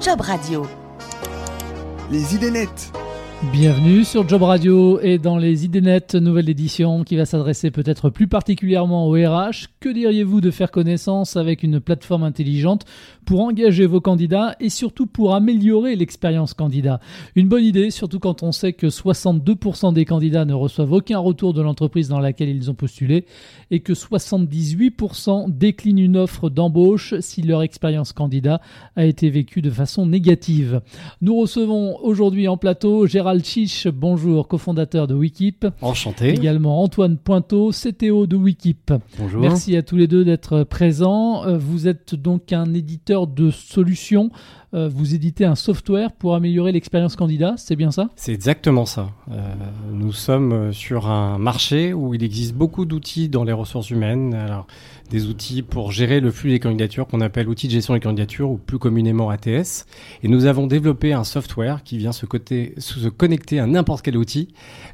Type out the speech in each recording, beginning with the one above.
Job Radio. Les idées nettes. Bienvenue sur Job Radio et dans les idées nettes, nouvelle édition qui va s'adresser peut-être plus particulièrement au RH. Que diriez-vous de faire connaissance avec une plateforme intelligente pour engager vos candidats et surtout pour améliorer l'expérience candidat? Une bonne idée, surtout quand on sait que 62% des candidats ne reçoivent aucun retour de l'entreprise dans laquelle ils ont postulé et que 78% déclinent une offre d'embauche si leur expérience candidat a été vécue de façon négative. Nous recevons aujourd'hui en plateau Gérard Gérald Chiche, bonjour, cofondateur de Wikip. Enchanté. Également Antoine Pointeau, CTO de Wikip. Bonjour. Merci à tous les deux d'être présents. Euh, vous êtes donc un éditeur de solutions. Euh, vous éditez un software pour améliorer l'expérience candidat, c'est bien ça? C'est exactement ça. Euh, nous sommes sur un marché où il existe beaucoup d'outils dans les ressources humaines. Alors, des outils pour gérer le flux des candidatures qu'on appelle outils de gestion des candidatures ou plus communément ATS. Et nous avons développé un software qui vient se, connecter à n'importe quel outil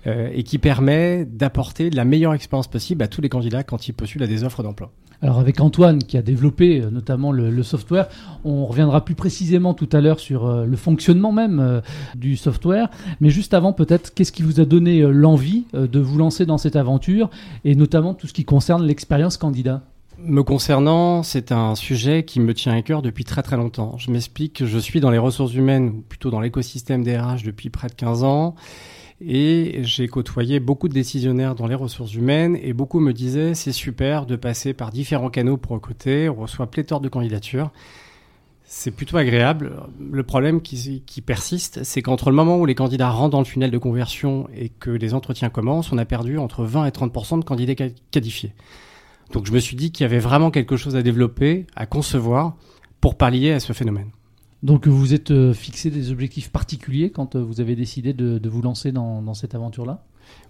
euh, et qui permet d'apporter la meilleure expérience possible à tous les candidats quand ils postulent à des offres d'emploi. Alors avec Antoine qui a développé euh, notamment le, software, on reviendra plus précisément tout à l'heure sur euh, le fonctionnement même euh, du software. Mais juste avant peut-être, qu'est-ce qui vous a donné l'envie de vous lancer dans cette aventure et notamment tout ce qui concerne l'expérience candidat? Me concernant, c'est un sujet qui me tient à cœur depuis très très longtemps. Je m'explique, je suis dans les ressources humaines, ou plutôt dans l'écosystème des RH depuis près de 15 ans, et j'ai côtoyé beaucoup de décisionnaires dans les ressources humaines, et beaucoup me disaient c'est super de passer par différents canaux pour recruter, on reçoit pléthore de candidatures. C'est plutôt agréable. Le problème qui, qui persiste, c'est qu'entre le moment où les candidats rentrent dans le tunnel de conversion et que les entretiens commencent, on a perdu entre 20 et 30 de candidats qualifiés. Donc je me suis dit qu'il y avait vraiment quelque chose à développer, à concevoir pour pallier à ce phénomène. Donc vous êtes euh, fixé des objectifs particuliers quand euh, vous avez décidé de, de vous lancer dans, dans cette aventure-là?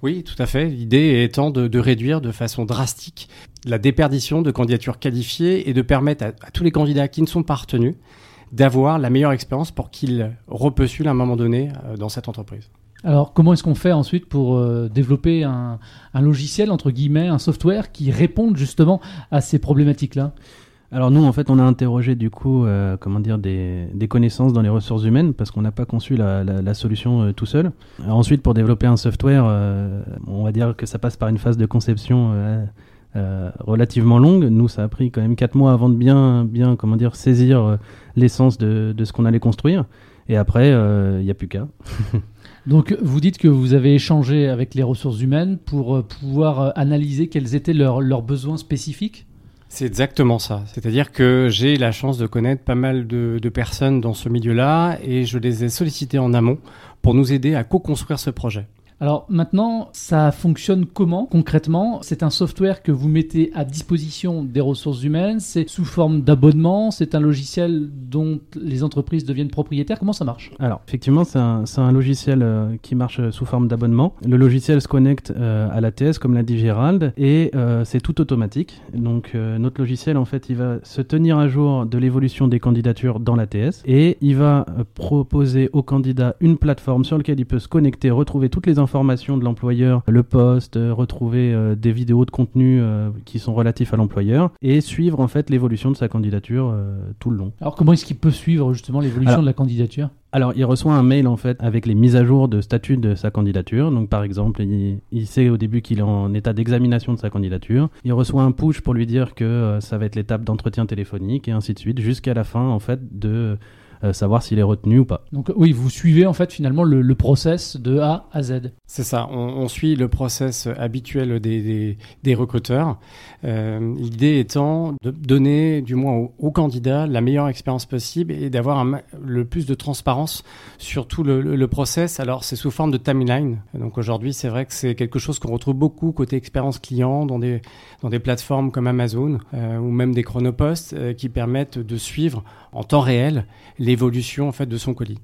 Oui, tout à fait. L'idée étant de, de, réduire de façon drastique la déperdition de candidatures qualifiées et de permettre à, à tous les candidats qui ne sont pas retenus d'avoir la meilleure expérience pour qu'ils repostulent à un moment donné euh, dans cette entreprise. Alors, comment est-ce qu'on fait ensuite pour euh, développer un, un, logiciel, entre guillemets, un software qui réponde justement à ces problématiques-là? Alors nous, en fait, on a interrogé du coup, euh, comment dire, des, connaissances dans les ressources humaines parce qu'on n'a pas conçu la, solution euh, tout seul. Ensuite, pour développer un software, euh, on va dire que ça passe par une phase de conception relativement longue. Nous, ça a pris quand même quatre mois avant de bien, bien, comment dire, saisir l'essence de, ce qu'on allait construire. Et après, il n'y a plus qu'à. Donc vous dites que vous avez échangé avec les ressources humaines pour pouvoir analyser quels étaient leurs besoins spécifiques? C'est exactement ça. C'est-à-dire que j'ai la chance de connaître pas mal de, personnes dans ce milieu-là et je les ai sollicités en amont pour nous aider à co-construire ce projet. Alors maintenant, ça fonctionne comment concrètement? C'est un software que vous mettez à disposition des ressources humaines, c'est sous forme d'abonnement, c'est un logiciel dont les entreprises deviennent propriétaires, comment ça marche? Alors effectivement, c'est un, un, logiciel euh, qui marche sous forme d'abonnement. Le logiciel se connecte euh, à l'ATS, comme l'a dit Gérald, et euh, c'est tout automatique. Donc euh, notre logiciel, en fait, il va se tenir à jour de l'évolution des candidatures dans l'ATS, et il va euh, proposer au candidat une plateforme sur laquelle il peut se connecter, retrouver toutes les informations de l'employeur, le poste, euh, retrouver euh, des vidéos de contenu euh, qui sont relatifs à l'employeur et suivre en fait l'évolution de sa candidature tout le long. Alors comment est-ce qu'il peut suivre justement l'évolution de la candidature? Alors, il reçoit un mail en fait avec les mises à jour de statut de sa candidature. Donc, par exemple, il, il sait au début qu'il est en état d'examination de sa candidature. Il reçoit un push pour lui dire que euh, ça va être l'étape d'entretien téléphonique et ainsi de suite, jusqu'à la fin en fait de savoir s'il est retenu ou pas. Donc oui, vous suivez en fait finalement le, le process de A à Z. C'est ça, on, on, suit le process habituel des, des, des recruteurs. Euh, L'idée étant de donner du moins aux au candidats la meilleure expérience possible et d'avoir le plus de transparence sur tout le, le, le process. Alors c'est sous forme de timeline. Donc aujourd'hui c'est vrai que c'est quelque chose qu'on retrouve beaucoup côté expérience client dans des, dans des plateformes comme Amazon euh, ou même des chronoposts euh, qui permettent de suivre en temps réel l'évolution en fait de son colis?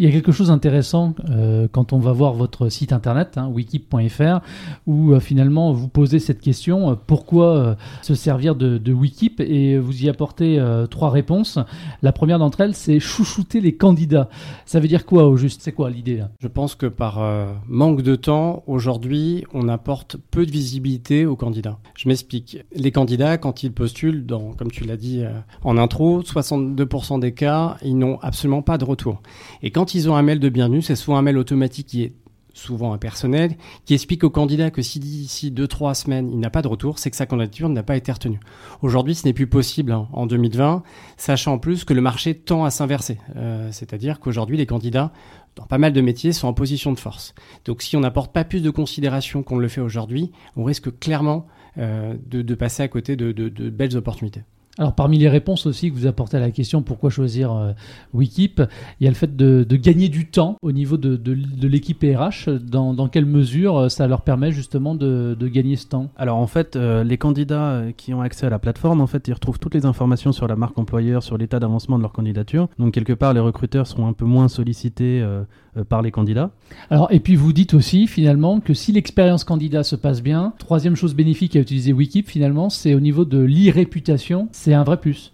Il y a quelque chose d'intéressant euh, quand on va voir votre site internet, hein, wikip.fr, où euh, finalement vous posez cette question euh, pourquoi se servir de, Wikip Et vous y apportez trois réponses. La première d'entre elles, c'est chouchouter les candidats. Ça veut dire quoi au juste? C'est quoi l'idée là? Je pense que par manque de temps, aujourd'hui, on apporte peu de visibilité aux candidats. Je m'explique. Les candidats, quand ils postulent, comme tu l'as dit en intro, 62% des cas, ils n'ont absolument pas de retour. Et quand ils ont un mail de bienvenue, c'est souvent un mail automatique qui est souvent impersonnel, qui explique au candidat que si d'ici 2-3 semaines il n'a pas de retour, c'est que sa candidature n'a pas été retenue. Aujourd'hui, ce n'est plus possible hein, en 2020, sachant en plus que le marché tend à s'inverser. Euh, C'est-à-dire qu'aujourd'hui, les candidats, dans pas mal de métiers, sont en position de force. Donc si on n'apporte pas plus de considération qu'on le fait aujourd'hui, on risque clairement euh, de, passer à côté de belles opportunités. Alors parmi les réponses aussi que vous apportez à la question pourquoi choisir euh, Wikip, il y a le fait de, de gagner du temps au niveau de, de, de l'équipe RH. Dans, dans quelle mesure euh, ça leur permet justement de, gagner ce temps? Alors en fait, euh, les candidats qui ont accès à la plateforme, en fait, ils retrouvent toutes les informations sur la marque employeur, sur l'état d'avancement de leur candidature. Donc quelque part, les recruteurs seront un peu moins sollicités euh, par les candidats. Alors et puis vous dites aussi finalement que si l'expérience candidat se passe bien, troisième chose bénéfique à utiliser Wikip finalement, c'est au niveau de l'e-réputation, c'est un vrai plus.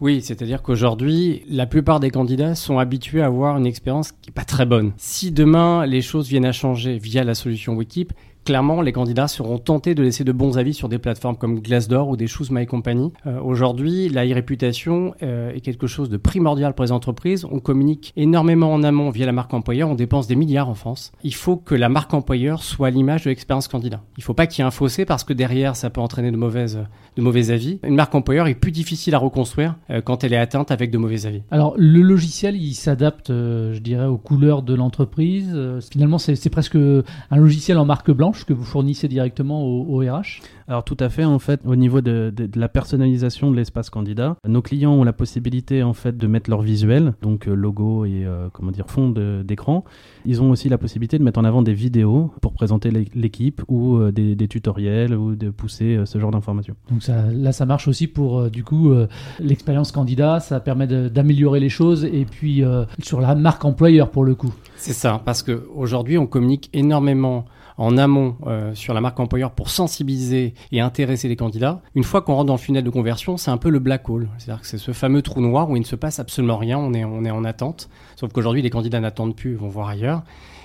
Oui, c'est-à-dire qu'aujourd'hui, la plupart des candidats sont habitués à avoir une expérience qui n'est pas très bonne. Si demain les choses viennent à changer via la solution Wikip, clairement, les candidats seront tentés de laisser de bons avis sur des plateformes comme Glassdoor ou des Choose My Company. Euh, Aujourd'hui, la e-réputation euh, est quelque chose de primordial pour les entreprises. On communique énormément en amont via la marque employeur. On dépense des milliards en France. Il faut que la marque employeur soit l'image de l'expérience candidat. Il ne faut pas qu'il y ait un fossé parce que derrière, ça peut entraîner de, mauvaises, de mauvais avis. Une marque employeur est plus difficile à reconstruire euh, quand elle est atteinte avec de mauvais avis. Alors le logiciel, il s'adapte, je dirais, aux couleurs de l'entreprise. Finalement, c'est presque un logiciel en marque blanche que vous fournissez directement au, au RH. Alors tout à fait, en fait, au niveau de, de- de la personnalisation de l'espace candidat, nos clients ont la possibilité en fait de mettre leur visuel, donc euh, logo et euh, comment dire fond de- d'écran. Ils ont aussi la possibilité de mettre en avant des vidéos pour présenter l'é- l'équipe ou euh, des, des tutoriels ou de pousser euh, ce genre d'informations. Donc ça, là, ça marche aussi pour euh, du coup euh, l'expérience candidat. Ça permet de- d'améliorer les choses et puis euh, sur la marque employeur pour le coup. C'est ça, parce que aujourd'hui, on communique énormément en amont euh, sur la marque employeur pour sensibiliser et intéresser les candidats. Une fois qu'on rentre dans le funnel de conversion, c'est un peu le black hole. C'est-à-dire que c'est ce fameux trou noir où il ne se passe absolument rien, on est, on est en attente. Sauf qu'aujourd'hui, les candidats n'attendent plus, ils vont voir ailleurs.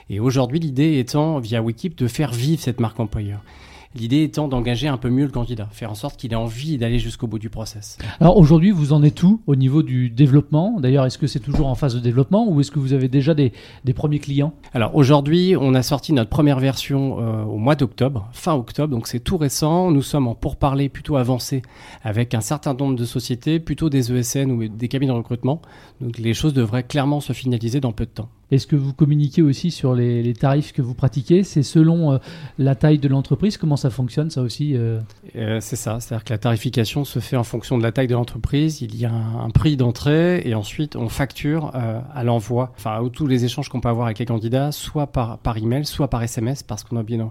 Et aujourd'hui, l'idée étant, via Wikip, de faire vivre cette marque employeur. L'idée étant d'engager un peu mieux le candidat, faire en sorte qu'il ait envie d'aller jusqu'au bout du process. Alors aujourd'hui, vous en êtes où au niveau du développement? D'ailleurs, est-ce que c'est toujours en phase de développement ou est-ce que vous avez déjà des, des premiers clients? Alors aujourd'hui, on a sorti notre première version euh, au mois d'octobre, fin octobre, donc c'est tout récent. Nous sommes en pourparlers plutôt avancés avec un certain nombre de sociétés, plutôt des ESN ou des cabines de recrutement. Donc les choses devraient clairement se finaliser dans peu de temps. Est-ce que vous communiquez aussi sur les, tarifs que vous pratiquez C'est selon euh, la taille de l'entreprise Comment ça fonctionne ça aussi euh Euh, c'est ça, c'est-à-dire que la tarification se fait en fonction de la taille de l'entreprise. Il y a un, prix d'entrée et ensuite on facture à l'envoi, enfin tous les échanges qu'on peut avoir avec les candidats, soit par, par email, soit par SMS, parce qu'on a oublié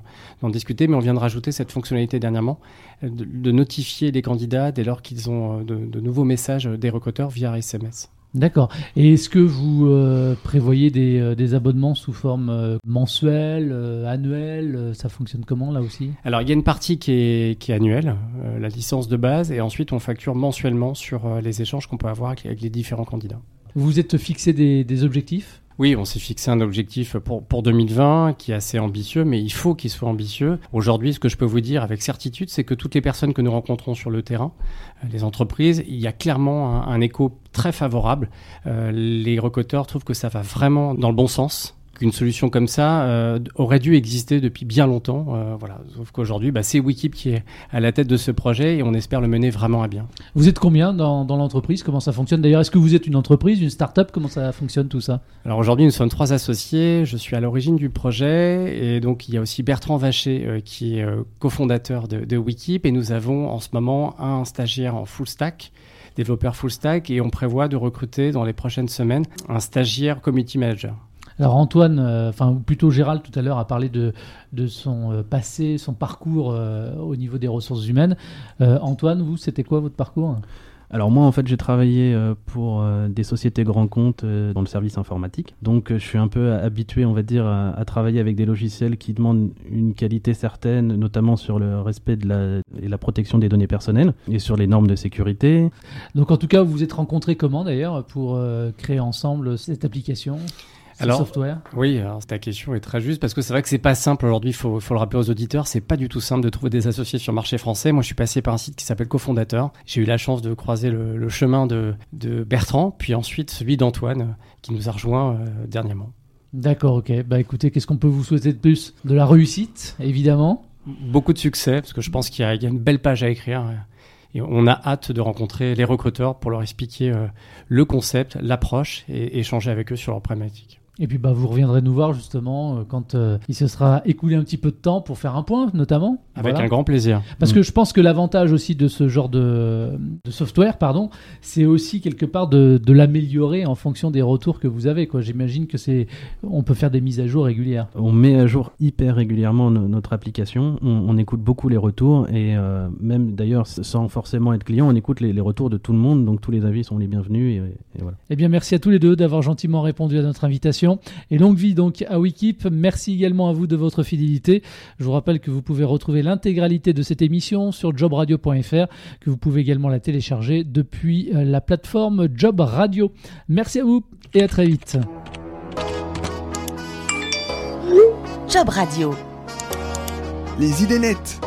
d'en discuter, mais on vient de rajouter cette fonctionnalité dernièrement de, notifier les candidats dès lors qu'ils ont de, de nouveaux messages des recruteurs via SMS. D'accord. Et est-ce que vous euh, prévoyez des, euh, des abonnements sous forme euh, mensuelle, euh, annuelle Ça fonctionne comment là aussi? Alors il y a une partie qui est, qui est annuelle, la licence de base, et ensuite on facture mensuellement sur les échanges qu'on peut avoir avec, avec les différents candidats. Vous vous êtes fixé des, des objectifs? Oui, on s'est fixé un objectif pour, pour 2020 qui est assez ambitieux, mais il faut qu'il soit ambitieux. Aujourd'hui, ce que je peux vous dire avec certitude, c'est que toutes les personnes que nous rencontrons sur le terrain, euh, les entreprises, il y a clairement un, écho très favorable. Euh, les recruteurs trouvent que ça va vraiment dans le bon sens qu'une solution comme ça euh, aurait dû exister depuis bien longtemps. Euh, voilà. Sauf qu'aujourd'hui, bah, c'est Wikip qui est à la tête de ce projet et on espère le mener vraiment à bien. Vous êtes combien dans, dans l'entreprise? Comment ça fonctionne? D'ailleurs, est-ce que vous êtes une entreprise, une start-up? Comment ça fonctionne tout ça? Alors aujourd'hui, nous sommes trois associés. Je suis à l'origine du projet et donc il y a aussi Bertrand Vacher euh, qui est cofondateur de, de Wikip et nous avons en ce moment un stagiaire en full stack, développeur full stack et on prévoit de recruter dans les prochaines semaines un stagiaire community manager. Alors Antoine, euh, enfin ou plutôt Gérald tout à l'heure a parlé de, de son euh, passé, son parcours euh, au niveau des ressources humaines. Antoine, vous, c'était quoi votre parcours? Alors moi en fait j'ai travaillé pour des sociétés grands comptes dans le service informatique. Donc je suis un peu habitué on va dire à, à, travailler avec des logiciels qui demandent une qualité certaine, notamment sur le respect de la, et la protection des données personnelles et sur les normes de sécurité. Donc en tout cas vous vous êtes rencontrés comment d'ailleurs pour créer ensemble cette application? Alors, software Oui, alors ta question est très juste parce que c'est vrai que c'est pas simple aujourd'hui. Il faut, faut, le rappeler aux auditeurs, c'est pas du tout simple de trouver des associés sur le marché français. Moi, je suis passé par un site qui s'appelle Cofondateur. J'ai eu la chance de croiser le, le chemin de, de, Bertrand, puis ensuite celui d'Antoine, qui nous a rejoint euh, dernièrement. D'accord, ok. Bah écoutez, qu'est-ce qu'on peut vous souhaiter de plus? De la réussite, évidemment. Beaucoup de succès, parce que je pense qu'il y, y, a une belle page à écrire. Et on a hâte de rencontrer les recruteurs pour leur expliquer euh, le concept, l'approche et échanger avec eux sur leurs problématiques. Et puis bah, vous reviendrez nous voir justement euh, quand euh, il se sera écoulé un petit peu de temps pour faire un point notamment. Avec un grand plaisir. Parce mm. que je pense que l'avantage aussi de ce genre de, de software, pardon, c'est aussi quelque part de, de l'améliorer en fonction des retours que vous avez. J'imagine que c'est, on peut faire des mises à jour régulières. On met à jour hyper régulièrement notre application. On, on, écoute beaucoup les retours et euh, même d'ailleurs sans forcément être client, on écoute les, les, retours de tout le monde. Donc tous les avis sont les bienvenus et, et voilà. Eh bien merci à tous les deux d'avoir gentiment répondu à notre invitation. Et longue vie donc à Wikip. Merci également à vous de votre fidélité. Je vous rappelle que vous pouvez retrouver l'intégralité de cette émission sur jobradio.fr, que vous pouvez également la télécharger depuis euh, la plateforme Job Radio. Merci à vous et à très vite. Job Radio. Les idées nettes.